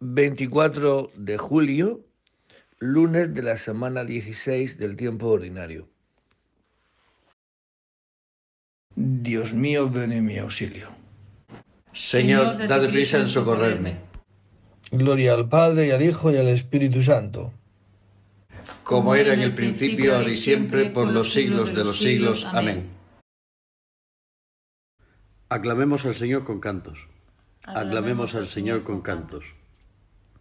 24 de julio, lunes de la semana 16 del tiempo ordinario. Dios mío, ven en mi auxilio. Señor, dad prisa en socorrerme. Gloria al Padre y al Hijo y al Espíritu Santo. Como era en el principio, ahora y siempre, por los siglos de los siglos. Amén. Aclamemos al Señor con cantos. Aclamemos al Señor con cantos.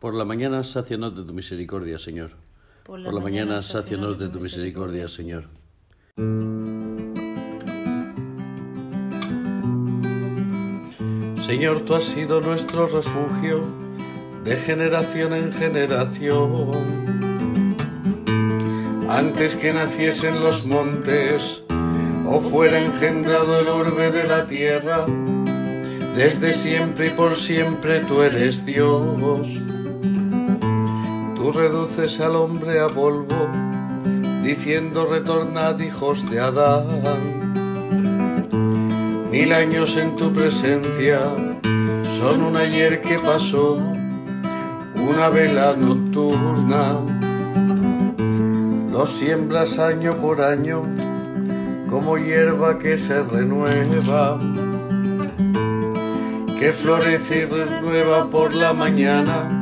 Por la mañana, sácianos de tu misericordia, Señor. Por la, mañana, sácianos de tu misericordia, Señor. Señor, tú has sido nuestro refugio de generación en generación. Antes que naciesen los montes o fuera engendrado el orbe de la tierra, desde siempre y por siempre tú eres Dios Reduces al hombre a polvo, diciendo retornad hijos de Adán. Mil años en tu presencia son un ayer que pasó, una vela nocturna. Los siembras año por año como hierba que se renueva, que florece y renueva por la mañana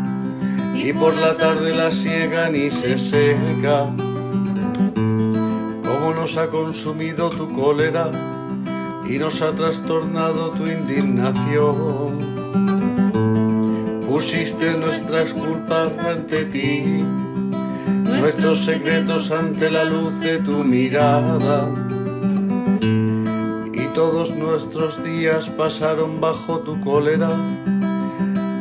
y por la tarde la siegan y se seca. Cómo nos ha consumido tu cólera y nos ha trastornado tu indignación. Pusiste nuestras culpas ante ti, nuestros secretos ante la luz de tu mirada. Y todos nuestros días pasaron bajo tu cólera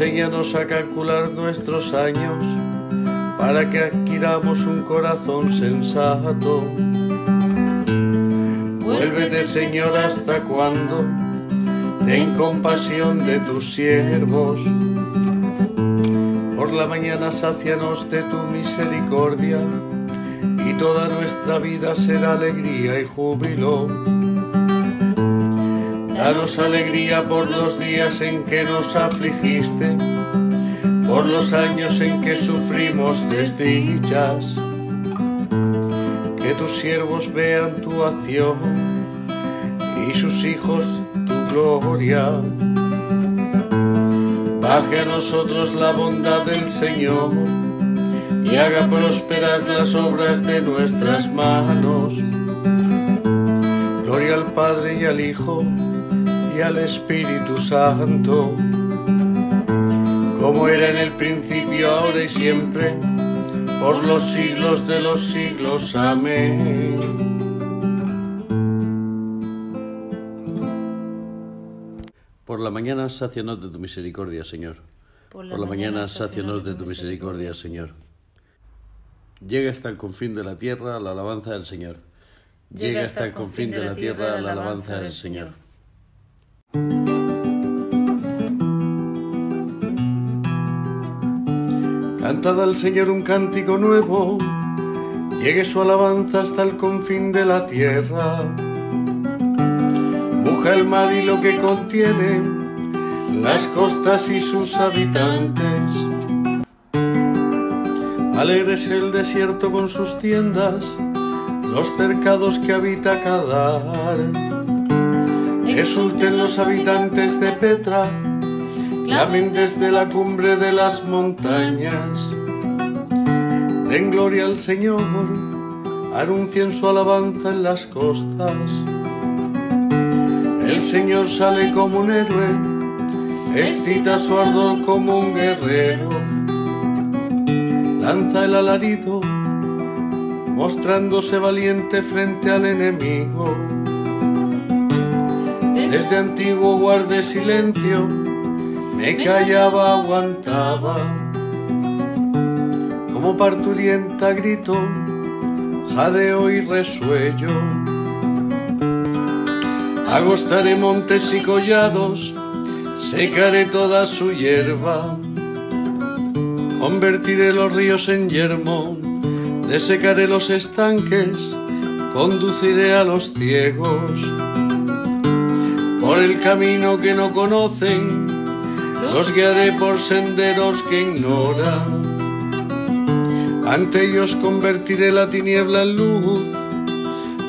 Enséñanos a calcular nuestros años para que adquiramos un corazón sensato. Vuélvete Señor, hasta cuándo. Ten compasión de tus siervos. Por la mañana sácianos de tu misericordia, y toda nuestra vida será alegría y júbilo. Danos alegría por los días en que nos afligiste, por los años en que sufrimos desdichas que tus siervos vean tu acción y sus hijos tu gloria. Baje a nosotros la bondad del Señor y haga prosperar las obras de nuestras manos. Gloria al Padre y al Hijo y al Espíritu Santo, como era en el principio, ahora y siempre por los siglos de los siglos. Amén. Por la mañana, sácianos de tu misericordia, Señor. Por la, mañana, sácianos de tu misericordia, Señor. Llega hasta el confín de la tierra la alabanza del Señor. Llega hasta el confín de la tierra la alabanza del Señor. Cantad al Señor un cántico nuevo, llegue su alabanza hasta el confín de la tierra. Muja el mar y lo que contiene, las costas y sus habitantes. Alegres el desierto con sus tiendas, los cercados que habita Cadar. Exulten los habitantes de Petra, Clamen desde la cumbre de las montañas. Den gloria al Señor, anuncien su alabanza en las costas. El Señor sale como un héroe, excita su ardor como un guerrero. Lanza el alarido, mostrándose valiente frente al enemigo. Desde antiguo guarde silencio me callaba, aguantaba, como parturienta grito, jadeo y resuello. Agostaré montes y collados, secaré toda su hierba, convertiré los ríos en yermo, desecaré los estanques, conduciré a los ciegos por el camino que no conocen los guiaré por senderos que ignoran. Ante ellos convertiré la tiniebla en luz,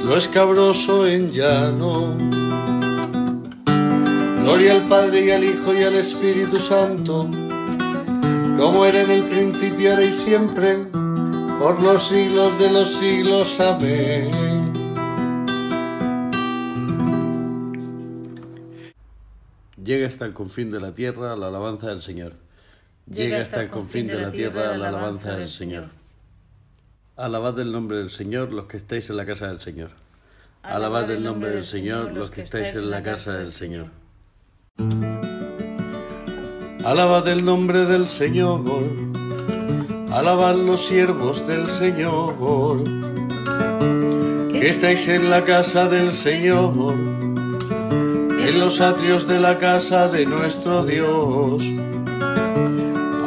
lo escabroso en llano. Gloria al Padre y al Hijo y al Espíritu Santo, como era en el principio, ahora y siempre, por los siglos de los siglos. Amén. Llega hasta el confín de la tierra la alabanza del Señor. Llega hasta el confín de la tierra la alabanza del Señor. Alabad el nombre del Señor los que estáis en la casa del Señor. Alabad el nombre del Señor los que estáis en la casa del Señor. Alabad el nombre del Señor. Alabad los siervos del Señor. Que estáis en la casa del Señor en los atrios de la casa de nuestro Dios.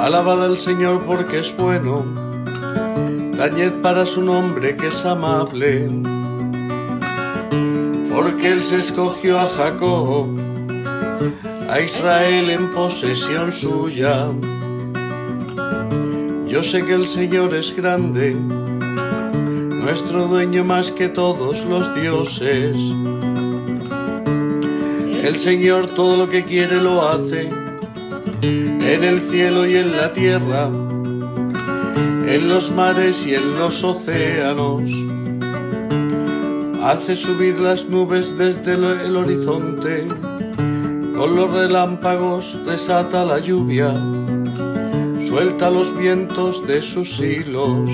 Alabad al Señor porque es bueno, dañed para su nombre que es amable, porque Él se escogió a Jacob, a Israel en posesión suya. Yo sé que el Señor es grande, nuestro dueño más que todos los dioses. El Señor todo lo que quiere lo hace, en el cielo y en la tierra, en los mares y en los océanos. Hace subir las nubes desde el horizonte, con los relámpagos desata la lluvia, suelta los vientos de sus hilos.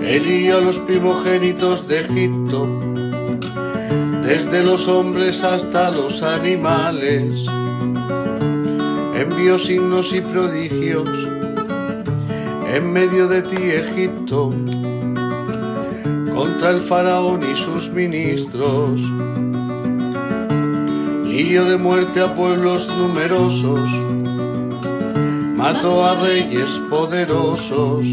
Él a los primogénitos de Egipto, desde los hombres hasta los animales. Envió signos y prodigios en medio de ti, Egipto. contra el faraón y sus ministros. Lío de muerte a pueblos numerosos, mató a reyes poderosos,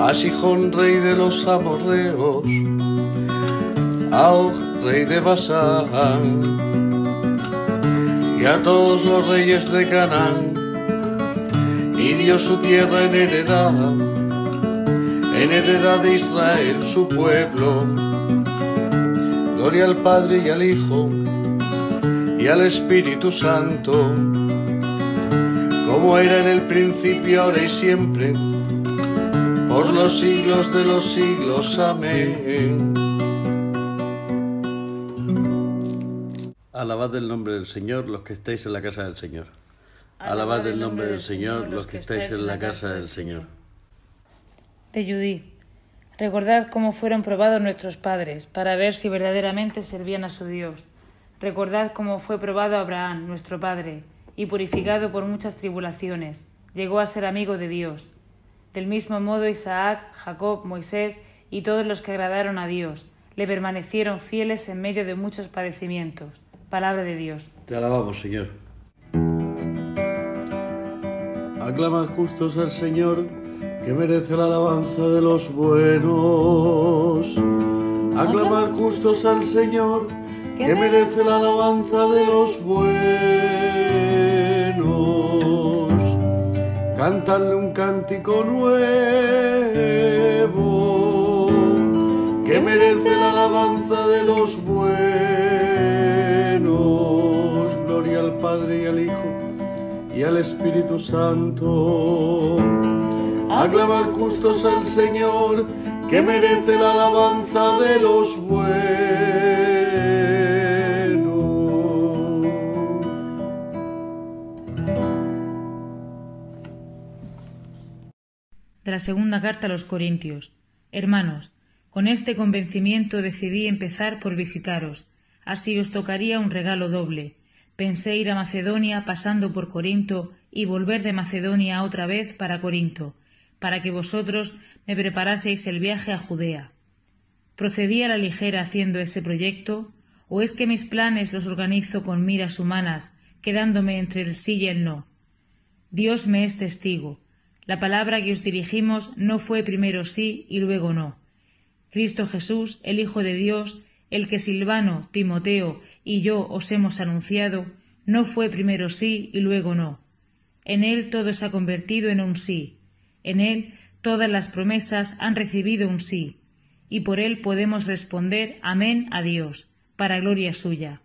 a Sijón rey de los amorreos, a Og rey de Basán, y a todos los reyes de Canaán, y dio su tierra en heredad, en heredad de Israel su pueblo. Gloria al Padre y al Hijo y al Espíritu Santo, como era en el principio, ahora y siempre, por los siglos de los siglos. Amén. Alabad el nombre del Señor los que estáis en la casa del Señor. Alabad el nombre del Señor los que estáis en la casa del Señor. De Judí. Recordad cómo fueron probados nuestros padres para ver si verdaderamente servían a su Dios. Recordad cómo fue probado Abraham, nuestro padre, y purificado por muchas tribulaciones, llegó a ser amigo de Dios. Del mismo modo Isaac, Jacob, Moisés y todos los que agradaron a Dios, le permanecieron fieles en medio de muchos padecimientos. Palabra de Dios. Te alabamos, Señor. Aclamad justos al Señor, que merece la alabanza de los buenos. Aclamad justos al Señor, que merece la alabanza de los buenos. Cántale un cántico nuevo, que merece la alabanza de los buenos. Al Padre y al Hijo y al Espíritu Santo. Aclamad justos al Señor, que merece la alabanza de los buenos. De la segunda carta a los Corintios. Hermanos, con este convencimiento decidí empezar por visitaros. Así os tocaría un regalo doble. Pensé ir a Macedonia pasando por Corinto y volver de Macedonia otra vez para Corinto, para que vosotros me preparaseis el viaje a Judea. ¿Procedí a la ligera haciendo ese proyecto? ¿O es que mis planes los organizo con miras humanas, quedándome entre el sí y el no? Dios me es testigo. La palabra que os dirigimos no fue primero sí y luego no. Cristo Jesús, el Hijo de Dios, el que Silvano, Timoteo y yo os hemos anunciado, no fue primero sí y luego no. En él todo se ha convertido en un sí. En él todas las promesas han recibido un sí. Y por él podemos responder amén a Dios, para gloria suya.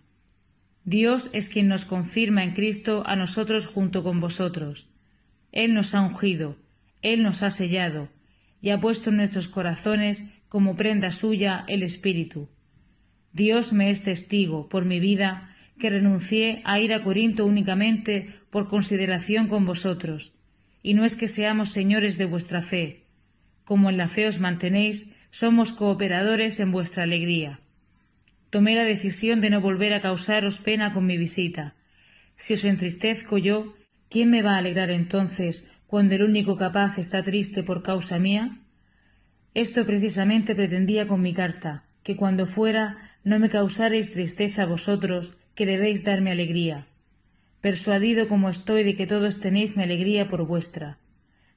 Dios es quien nos confirma en Cristo a nosotros junto con vosotros. Él nos ha ungido, Él nos ha sellado, y ha puesto en nuestros corazones como prenda suya el Espíritu. Dios me es testigo, por mi vida, que renuncié a ir a Corinto únicamente por consideración con vosotros, y no es que seamos señores de vuestra fe. Como en la fe os mantenéis, somos cooperadores en vuestra alegría. Tomé la decisión de no volver a causaros pena con mi visita. Si os entristezco yo, ¿quién me va a alegrar entonces cuando el único capaz está triste por causa mía? Esto precisamente pretendía con mi carta, que cuando fuera no me causaréis tristeza vosotros, que debéis darme alegría. Persuadido como estoy de que todos tenéis mi alegría por vuestra.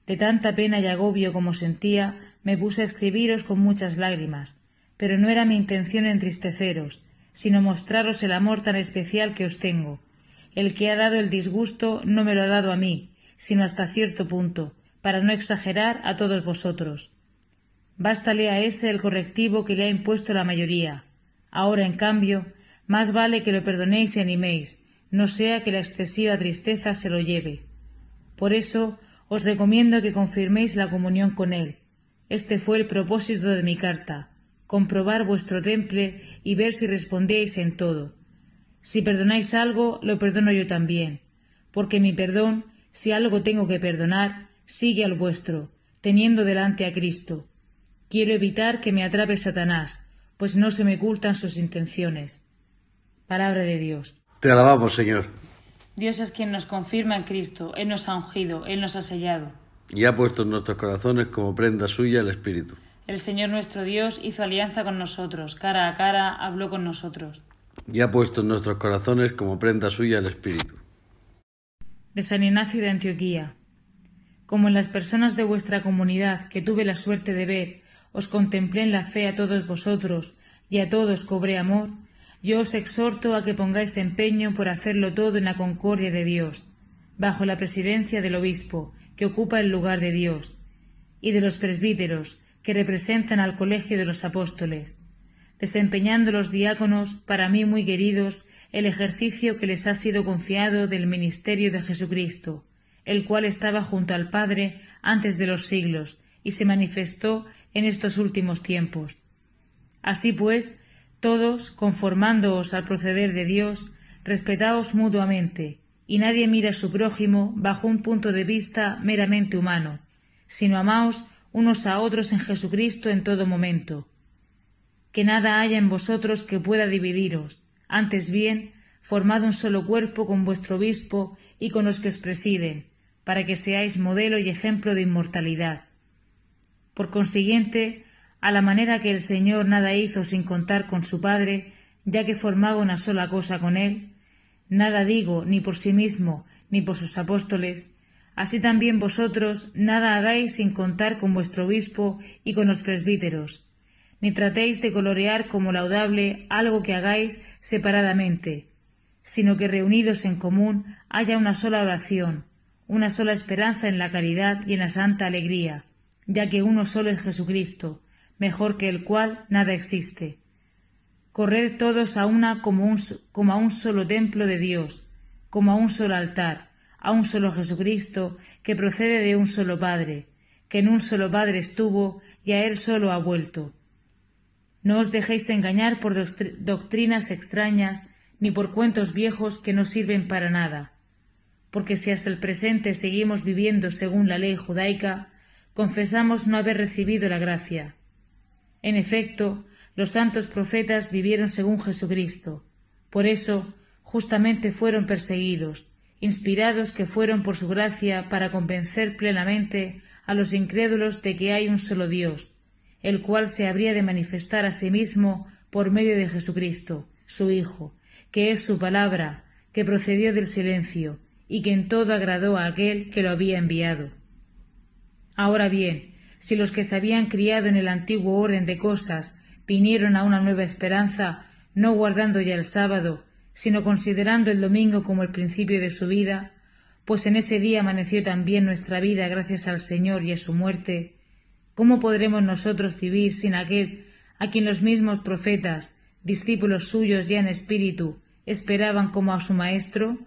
De tanta pena y agobio como sentía, me puse a escribiros con muchas lágrimas, pero no era mi intención entristeceros, sino mostraros el amor tan especial que os tengo. El que ha dado el disgusto no me lo ha dado a mí, sino hasta cierto punto, para no exagerar a todos vosotros. Bástale a ese el correctivo que le ha impuesto la mayoría. Ahora, en cambio, más vale que lo perdonéis y animéis, no sea que la excesiva tristeza se lo lleve. Por eso os recomiendo que confirméis la comunión con él. Este fue el propósito de mi carta, comprobar vuestro temple y ver si respondéis en todo. Si perdonáis algo, lo perdono yo también, porque mi perdón, si algo tengo que perdonar, sigue al vuestro, teniendo delante a Cristo. Quiero evitar que me atrape Satanás, pues no se me ocultan sus intenciones. Palabra de Dios. Te alabamos, Señor. Dios es quien nos confirma en Cristo, Él nos ha ungido, Él nos ha sellado. Y ha puesto en nuestros corazones como prenda suya el Espíritu. El Señor nuestro Dios hizo alianza con nosotros, cara a cara habló con nosotros. Y ha puesto en nuestros corazones como prenda suya el Espíritu. De San Ignacio de Antioquía. Como en las personas de vuestra comunidad que tuve la suerte de ver, os contemplé en la fe a todos vosotros, y a todos cobré amor, yo os exhorto a que pongáis empeño por hacerlo todo en la concordia de Dios, bajo la presidencia del obispo, que ocupa el lugar de Dios, y de los presbíteros, que representan al colegio de los apóstoles, desempeñando los diáconos, para mí muy queridos, el ejercicio que les ha sido confiado del ministerio de Jesucristo, el cual estaba junto al Padre antes de los siglos, y se manifestó en estos últimos tiempos. Así pues, todos, conformándoos al proceder de Dios, respetaos mutuamente, y nadie mira a su prójimo bajo un punto de vista meramente humano, sino amaos unos a otros en Jesucristo en todo momento. Que nada haya en vosotros que pueda dividiros, antes bien, formad un solo cuerpo con vuestro obispo y con los que os presiden, para que seáis modelo y ejemplo de inmortalidad. Por consiguiente, a la manera que el Señor nada hizo sin contar con su Padre, ya que formaba una sola cosa con él, nada digo ni por sí mismo ni por sus apóstoles, así también vosotros nada hagáis sin contar con vuestro obispo y con los presbíteros, ni tratéis de colorear como laudable algo que hagáis separadamente, sino que reunidos en común haya una sola oración, una sola esperanza en la caridad y en la santa alegría, ya que uno solo es Jesucristo, mejor que el cual nada existe. Corred todos a una como, un, a un solo templo de Dios, como a un solo altar, a un solo Jesucristo, que procede de un solo Padre, que en un solo Padre estuvo y a él solo ha vuelto. No os dejéis engañar por doctrinas extrañas ni por cuentos viejos que no sirven para nada, porque si hasta el presente seguimos viviendo según la ley judaica, confesamos no haber recibido la gracia. En efecto, los santos profetas vivieron según Jesucristo. Por eso, justamente fueron perseguidos, inspirados que fueron por su gracia para convencer plenamente a los incrédulos de que hay un solo Dios, el cual se habría de manifestar a sí mismo por medio de Jesucristo, su Hijo, que es su palabra, que procedió del silencio, y que en todo agradó a aquel que lo había enviado. Ahora bien, si los que se habían criado en el antiguo orden de cosas vinieron a una nueva esperanza, no guardando ya el sábado, sino considerando el domingo como el principio de su vida, pues en ese día amaneció también nuestra vida gracias al Señor y a su muerte, ¿cómo podremos nosotros vivir sin aquel a quien los mismos profetas, discípulos suyos ya en espíritu, esperaban como a su Maestro?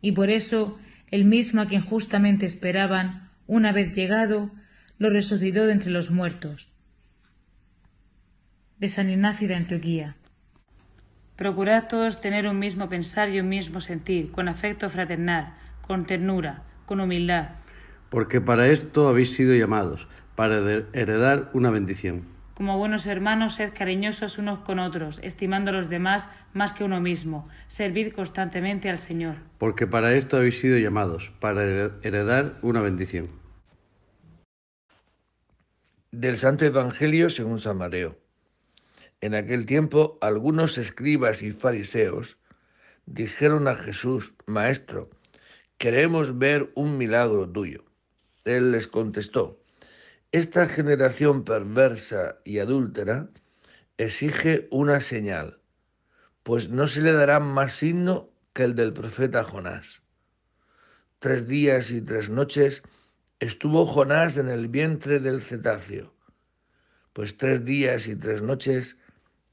Y por eso el mismo a quien justamente esperaban, una vez llegado, lo resucitó de entre los muertos de San Ignacio de Antioquía. Procurad todos tener un mismo pensar y un mismo sentir, con afecto fraternal, con ternura, con humildad. Porque para esto habéis sido llamados, para heredar una bendición. Como buenos hermanos, sed cariñosos unos con otros, estimando a los demás más que uno mismo. Servid constantemente al Señor. Porque para esto habéis sido llamados, para heredar una bendición. Del Santo Evangelio según San Mateo. En aquel tiempo algunos escribas y fariseos dijeron a Jesús, Maestro, queremos ver un milagro tuyo. Él les contestó, Esta generación perversa y adúltera exige una señal, pues no se le dará más signo que el del profeta Jonás. Tres días y tres noches estuvo Jonás en el vientre del cetáceo, pues tres días y tres noches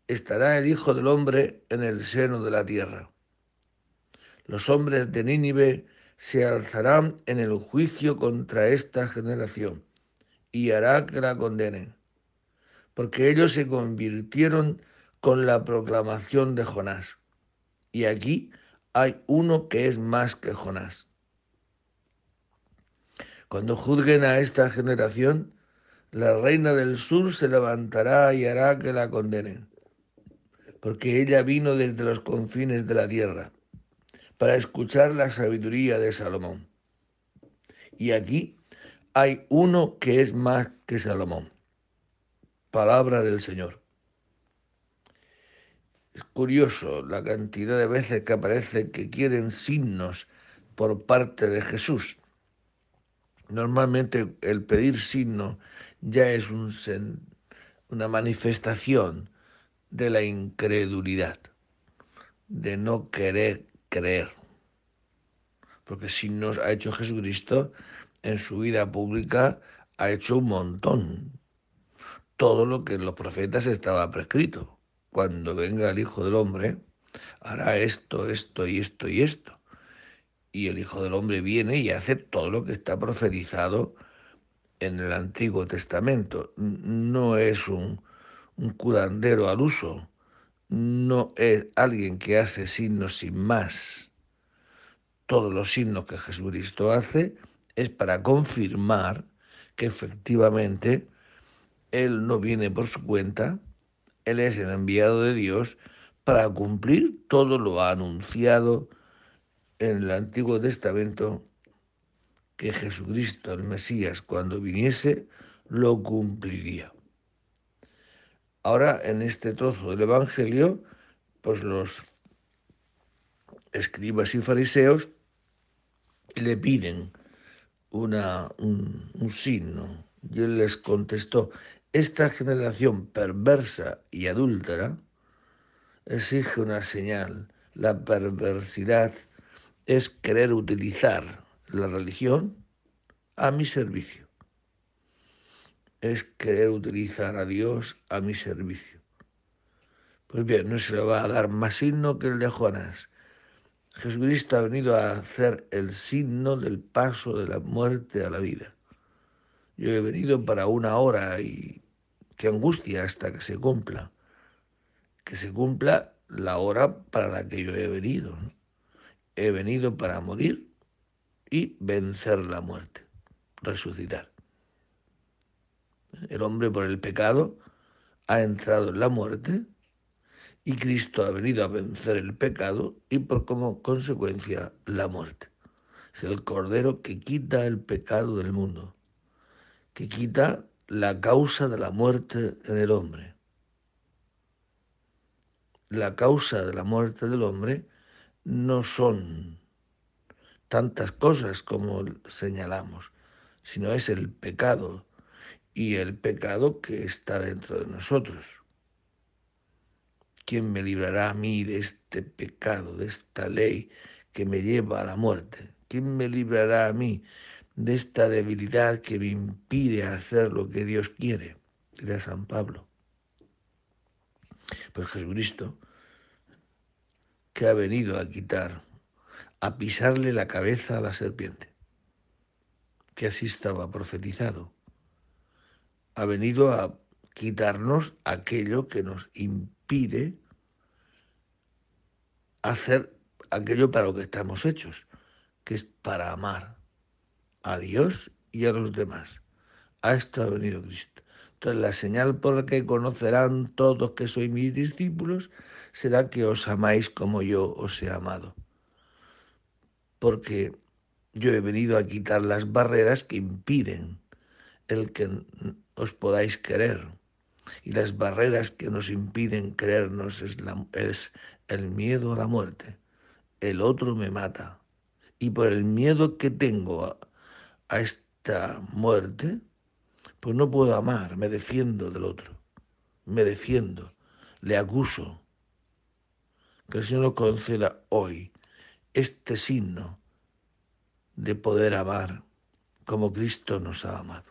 estará el Hijo del Hombre en el seno de la tierra. Los hombres de Nínive se alzarán en el juicio contra esta generación y hará que la condenen, porque ellos se convirtieron con la proclamación de Jonás. Y aquí hay uno que es más que Jonás. Cuando juzguen a esta generación, la reina del sur se levantará y hará que la condenen porque ella vino desde los confines de la tierra para escuchar la sabiduría de Salomón. Y aquí hay uno que es más que Salomón. Palabra del Señor. Es curioso la cantidad de veces que aparece que quieren signos por parte de Jesús. Normalmente el pedir signo ya es un, una manifestación de la incredulidad, de no querer creer. Porque signos ha hecho Jesucristo en su vida pública, ha hecho un montón. Todo lo que en los profetas estaba prescrito. Cuando venga el Hijo del Hombre, hará esto, esto y esto y esto. Y el Hijo del Hombre viene y hace todo lo que está profetizado en el Antiguo Testamento. No es un, un curandero al uso, no es alguien que hace signos sin más. Todos los signos que Jesucristo hace es para confirmar que efectivamente Él no viene por su cuenta, Él es el enviado de Dios para cumplir todo lo anunciado en el Antiguo Testamento que Jesucristo, el Mesías, cuando viniese, lo cumpliría. Ahora, en este trozo del Evangelio, pues los escribas y fariseos le piden una, un, signo. Y él les contestó, esta generación perversa y adúltera exige una señal. La perversidad es querer utilizar la religión a mi servicio. Es querer utilizar a Dios a mi servicio. Pues bien, no se le va a dar más signo que el de Jonás. Jesucristo ha venido a hacer el signo del paso de la muerte a la vida. Yo he venido para una hora y qué angustia hasta que se cumpla. Que se cumpla la hora para la que yo he venido. He venido para morir y vencer la muerte, resucitar. El hombre por el pecado ha entrado en la muerte y Cristo ha venido a vencer el pecado y por como consecuencia la muerte. Es el Cordero que quita el pecado del mundo, que quita la causa de la muerte en el hombre. La causa de la muerte del hombre no son tantas cosas como señalamos, sino es el pecado y el pecado que está dentro de nosotros. ¿Quién me librará a mí de este pecado, de esta ley que me lleva a la muerte? ¿Quién me librará a mí de esta debilidad que me impide hacer lo que Dios quiere? Dirá San Pablo. Pues Jesucristo, que ha venido a quitar, a pisarle la cabeza a la serpiente, que así estaba profetizado, ha venido a quitarnos aquello que nos impide hacer aquello para lo que estamos hechos, que es para amar a Dios y a los demás. A esto ha venido Cristo. Entonces la señal por la que conocerán todos que sois mis discípulos será que os amáis como yo os he amado. Porque yo he venido a quitar las barreras que impiden el que os podáis querer. Y las barreras que nos impiden creernos es, la, es el miedo a la muerte. El otro me mata. Y por el miedo que tengo a, esta muerte, pues no puedo amar, me defiendo del otro. Me defiendo, le acuso. Que el Señor nos conceda hoy este signo de poder amar como Cristo nos ha amado.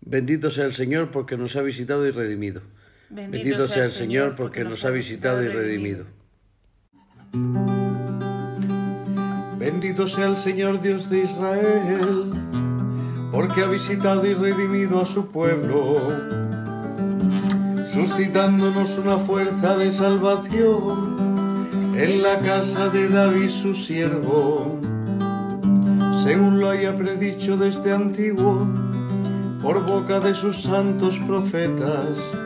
Bendito sea el Señor porque nos ha visitado y redimido. Bendito, sea el Señor porque nos ha visitado y redimido. Bendito sea el Señor Dios de Israel, porque ha visitado y redimido a su pueblo, suscitándonos una fuerza de salvación en la casa de David su siervo, según lo haya predicho desde antiguo por boca de sus santos profetas.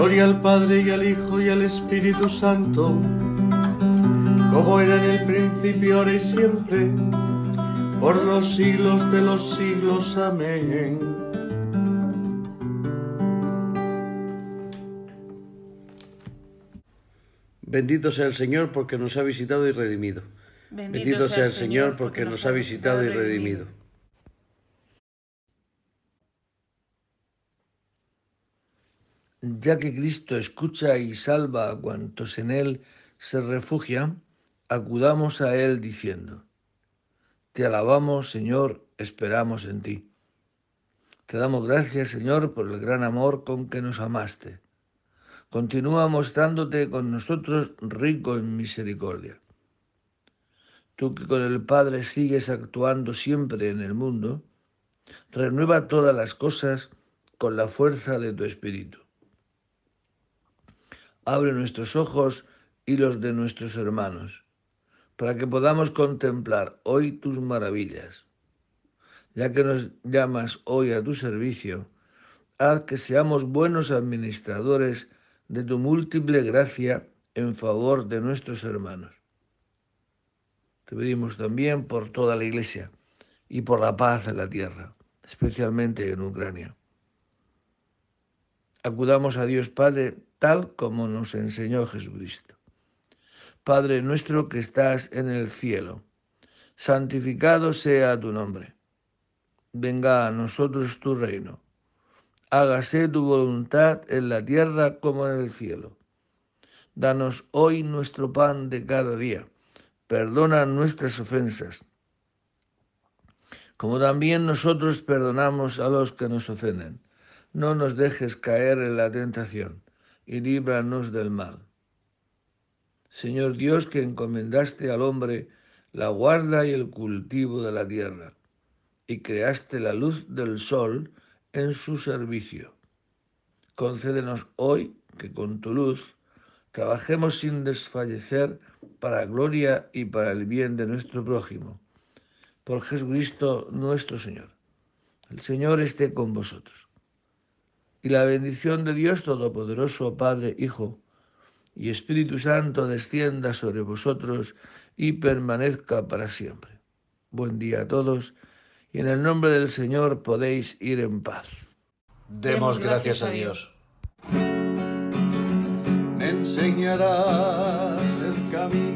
Gloria al Padre y al Hijo y al Espíritu Santo como era en el principio, ahora y siempre, por los siglos de los siglos. Amén. Bendito sea el Señor porque nos ha visitado y redimido. Bendito, sea el Señor porque nos ha visitado y redimido. Ya que Cristo escucha y salva a cuantos en Él se refugian, acudamos a Él diciendo, Te alabamos, Señor, esperamos en ti. Te damos gracias, Señor, por el gran amor con que nos amaste. Continúa mostrándote con nosotros rico en misericordia. Tú que con el Padre sigues actuando siempre en el mundo, renueva todas las cosas con la fuerza de tu Espíritu. Abre nuestros ojos y los de nuestros hermanos para que podamos contemplar hoy tus maravillas. Ya que nos llamas hoy a tu servicio, haz que seamos buenos administradores de tu múltiple gracia en favor de nuestros hermanos. Te pedimos también por toda la Iglesia y por la paz en la tierra, especialmente en Ucrania. Acudamos a Dios Padre tal como nos enseñó Jesucristo. Padre nuestro que estás en el cielo, santificado sea tu nombre. Venga a nosotros tu reino. Hágase tu voluntad en la tierra como en el cielo. Danos hoy nuestro pan de cada día. Perdona nuestras ofensas, como también nosotros perdonamos a los que nos ofenden. No nos dejes caer en la tentación y líbranos del mal Señor Dios, que encomendaste al hombre la guarda y el cultivo de la tierra, y creaste la luz del sol en su servicio. Concédenos hoy que con tu luz trabajemos sin desfallecer para gloria y para el bien de nuestro prójimo. Por Jesucristo nuestro Señor. El Señor esté con vosotros. Y la bendición de Dios Todopoderoso, Padre, Hijo, y Espíritu Santo descienda sobre vosotros y permanezca para siempre. Buen día a todos y en el nombre del Señor podéis ir en paz. Demos gracias a Dios. Me enseñarás el camino